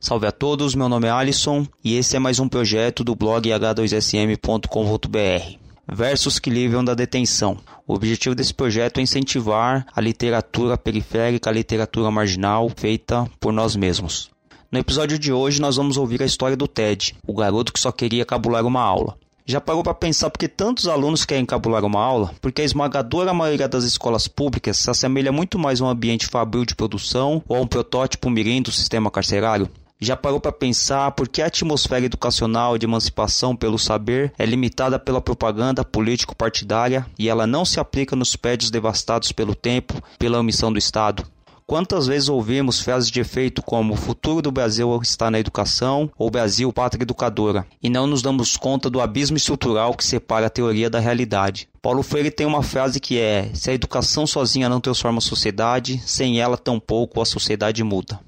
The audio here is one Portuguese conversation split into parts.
Salve a todos, meu nome é Alisson e esse é mais um projeto do blog h2sm.com.br. Versos que livram da detenção. O objetivo desse projeto é incentivar a literatura periférica, a literatura marginal feita por nós mesmos. No episódio de hoje nós vamos ouvir a história do Ted, o garoto que só queria cabular uma aula. Já parou para pensar por que tantos alunos querem cabular uma aula? Porque a esmagadora maioria das escolas públicas se assemelha muito mais a um ambiente fabril de produção ou a um protótipo mirim do sistema carcerário? Já parou para pensar por que a atmosfera educacional de emancipação pelo saber é limitada pela propaganda político-partidária e ela não se aplica nos prédios devastados pelo tempo, pela omissão do Estado? Quantas vezes ouvimos frases de efeito como o futuro do Brasil está na educação ou Brasil pátria educadora e não nos damos conta do abismo estrutural que separa a teoria da realidade. Paulo Freire tem uma frase que é: se a educação sozinha não transforma a sociedade, sem ela tampouco a sociedade muda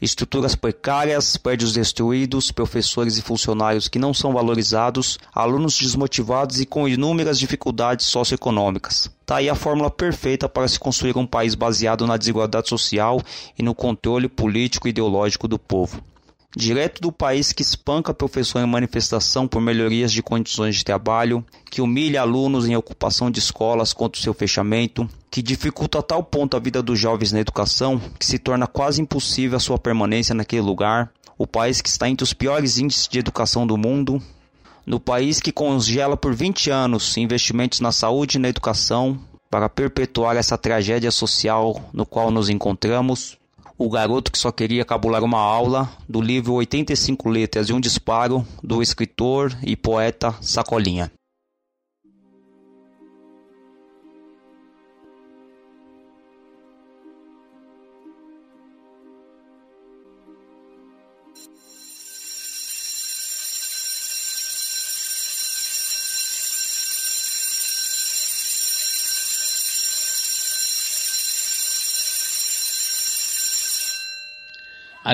estruturas precárias, prédios destruídos, professores e funcionários que não são valorizados, alunos desmotivados e com inúmeras dificuldades socioeconômicas. Está aí a fórmula perfeita para se construir um país baseado na desigualdade social e no controle político e ideológico do povo direto do país que espanca professor em manifestação por melhorias de condições de trabalho, que humilha alunos em ocupação de escolas contra o seu fechamento, que dificulta a tal ponto a vida dos jovens na educação que se torna quase impossível a sua permanência naquele lugar, o país que está entre os piores índices de educação do mundo, no país que congela por 20 anos investimentos na saúde e na educação para perpetuar essa tragédia social no qual nos encontramos, o Garoto que Só Queria Cabular uma Aula, do livro 85 Letras e um Disparo, do escritor e poeta Sacolinha.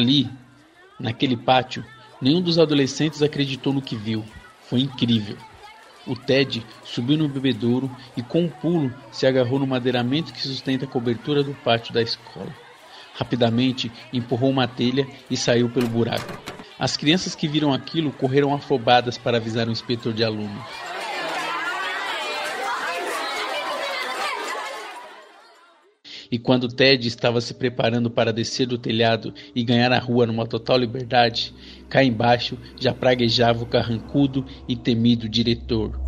Ali, naquele pátio, nenhum dos adolescentes acreditou no que viu. Foi incrível. O Ted subiu no bebedouro e, com um pulo, se agarrou no madeiramento que sustenta a cobertura do pátio da escola. Rapidamente empurrou uma telha e saiu pelo buraco. As crianças que viram aquilo correram afobadas para avisar o inspetor de alunos. E quando Ted estava se preparando para descer do telhado e ganhar a rua numa total liberdade, cá embaixo já praguejava o carrancudo e temido diretor.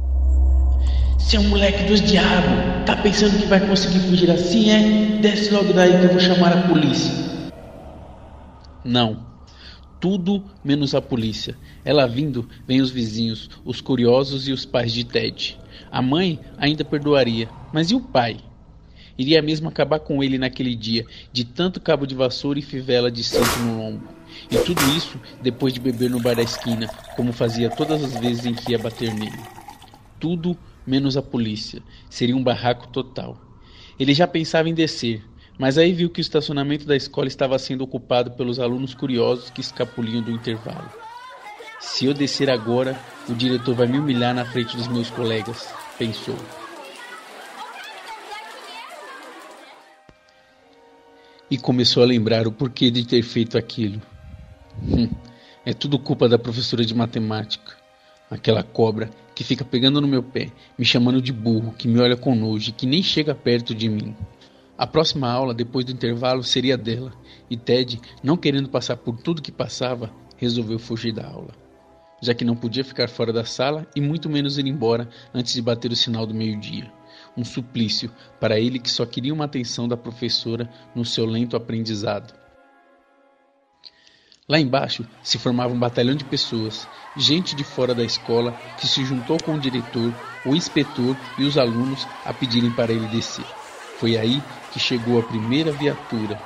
Seu moleque dos diabos, tá pensando que vai conseguir fugir assim, é? Desce logo daí que eu vou chamar a polícia. Não, tudo menos a polícia. Ela vindo, vem os vizinhos, os curiosos e os pais de Ted. A mãe ainda perdoaria, mas e o pai? Iria mesmo acabar com ele naquele dia, de tanto cabo de vassoura e fivela de cinto no lombo. E tudo isso depois de beber no bar da esquina, como fazia todas as vezes em que ia bater nele. Tudo menos a polícia. Seria um barraco total. Ele já pensava em descer, mas aí viu que o estacionamento da escola estava sendo ocupado pelos alunos curiosos que escapuliam do intervalo. Se eu descer agora, o diretor vai me humilhar na frente dos meus colegas, pensou. E começou a lembrar o porquê de ter feito aquilo. Hum, é tudo culpa da professora de matemática. Aquela cobra que fica pegando no meu pé, me chamando de burro, que me olha com nojo e que nem chega perto de mim. A próxima aula, depois do intervalo, seria dela, e Ted, não querendo passar por tudo que passava, resolveu fugir da aula, já que não podia ficar fora da sala e muito menos ir embora antes de bater o sinal do meio-dia um suplício para ele que só queria uma atenção da professora no seu lento aprendizado. Lá embaixo se formava um batalhão de pessoas, gente de fora da escola que se juntou com o diretor, o inspetor e os alunos a pedirem para ele descer. Foi aí que chegou a primeira viatura.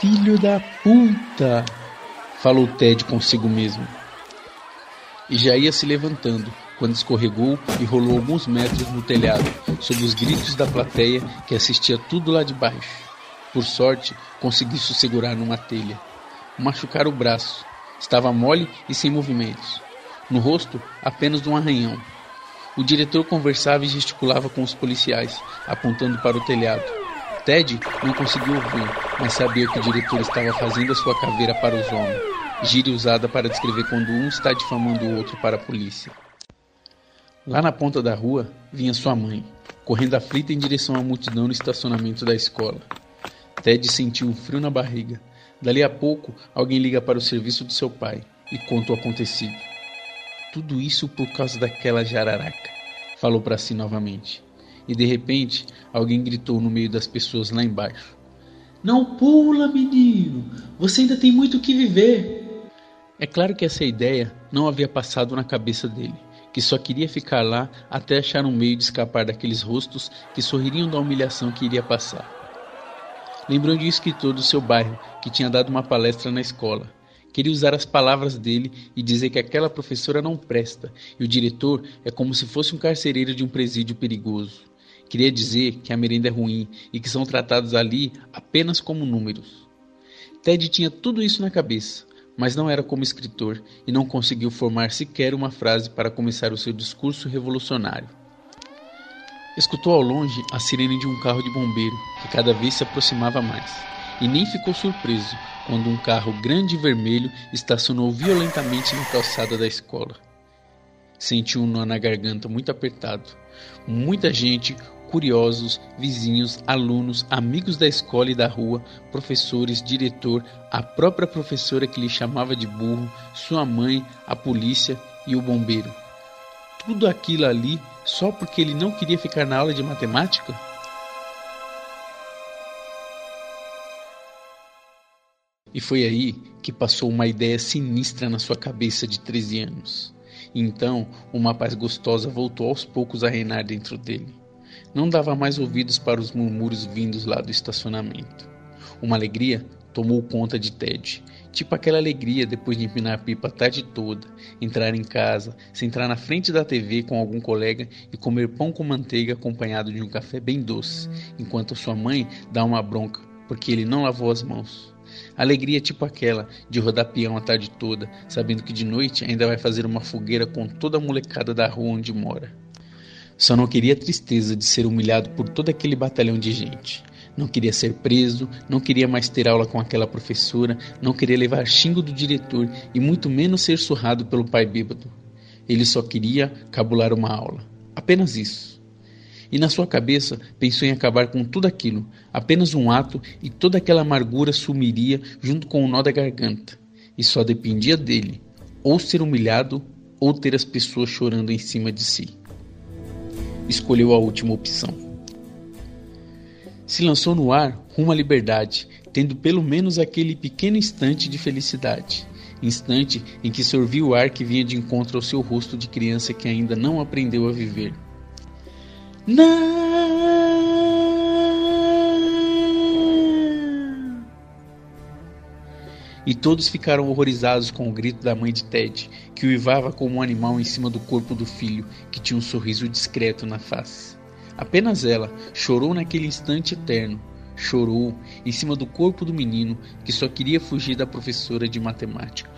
Filho da puta! Falou Ted consigo mesmo. E já ia se levantando, quando escorregou e rolou alguns metros no telhado, sob os gritos da plateia que assistia tudo lá de baixo. Por sorte, conseguiu se segurar numa telha. Machucara o braço. Estava mole e sem movimentos. No rosto, apenas um arranhão. O diretor conversava e gesticulava com os policiais, apontando para o telhado. Ted não conseguiu ouvir, mas sabia que o diretor estava fazendo a sua caveira para os homens, gíria usada para descrever quando um está difamando o outro para a polícia. Lá na ponta da rua vinha sua mãe, correndo aflita em direção à multidão no estacionamento da escola. Ted sentiu um frio na barriga. Dali a pouco, alguém liga para o serviço do seu pai e conta o acontecido. Tudo isso por causa daquela jararaca, falou para si novamente. E de repente, alguém gritou no meio das pessoas lá embaixo: Não pula, menino! Você ainda tem muito que viver! É claro que essa ideia não havia passado na cabeça dele, que só queria ficar lá até achar um meio de escapar daqueles rostos que sorririam da humilhação que iria passar. Lembrou de um escritor do seu bairro que tinha dado uma palestra na escola Queria usar as palavras dele e dizer que aquela professora não presta e o diretor é como se fosse um carcereiro de um presídio perigoso. Queria dizer que a merenda é ruim e que são tratados ali apenas como números. Ted tinha tudo isso na cabeça, mas não era como escritor e não conseguiu formar sequer uma frase para começar o seu discurso revolucionário. Escutou ao longe a sirene de um carro de bombeiro que cada vez se aproximava mais e nem ficou surpreso quando um carro grande e vermelho estacionou violentamente na calçada da escola. Sentiu um nó na garganta muito apertado. Muita gente, curiosos, vizinhos, alunos, amigos da escola e da rua, professores, diretor, a própria professora que lhe chamava de burro, sua mãe, a polícia e o bombeiro. Tudo aquilo ali só porque ele não queria ficar na aula de matemática? E foi aí que passou uma ideia sinistra na sua cabeça de 13 anos. Então, uma paz gostosa voltou aos poucos a reinar dentro dele. Não dava mais ouvidos para os murmúrios vindos lá do estacionamento. Uma alegria tomou conta de Ted, tipo aquela alegria depois de empinar a pipa a tarde toda, entrar em casa, sentar na frente da TV com algum colega e comer pão com manteiga acompanhado de um café bem doce, enquanto sua mãe dá uma bronca porque ele não lavou as mãos. Alegria tipo aquela de rodar peão a tarde toda, sabendo que de noite ainda vai fazer uma fogueira com toda a molecada da rua onde mora. Só não queria a tristeza de ser humilhado por todo aquele batalhão de gente. Não queria ser preso, não queria mais ter aula com aquela professora, não queria levar xingo do diretor e muito menos ser surrado pelo pai bêbado. Ele só queria cabular uma aula. Apenas isso e na sua cabeça pensou em acabar com tudo aquilo, apenas um ato e toda aquela amargura sumiria junto com o nó da garganta. E só dependia dele, ou ser humilhado ou ter as pessoas chorando em cima de si. Escolheu a última opção. Se lançou no ar rumo à liberdade, tendo pelo menos aquele pequeno instante de felicidade instante em que sorviu o ar que vinha de encontro ao seu rosto de criança que ainda não aprendeu a viver. E todos ficaram horrorizados com o grito da mãe de Ted, que uivava como um animal em cima do corpo do filho, que tinha um sorriso discreto na face. Apenas ela chorou naquele instante eterno. Chorou em cima do corpo do menino que só queria fugir da professora de matemática.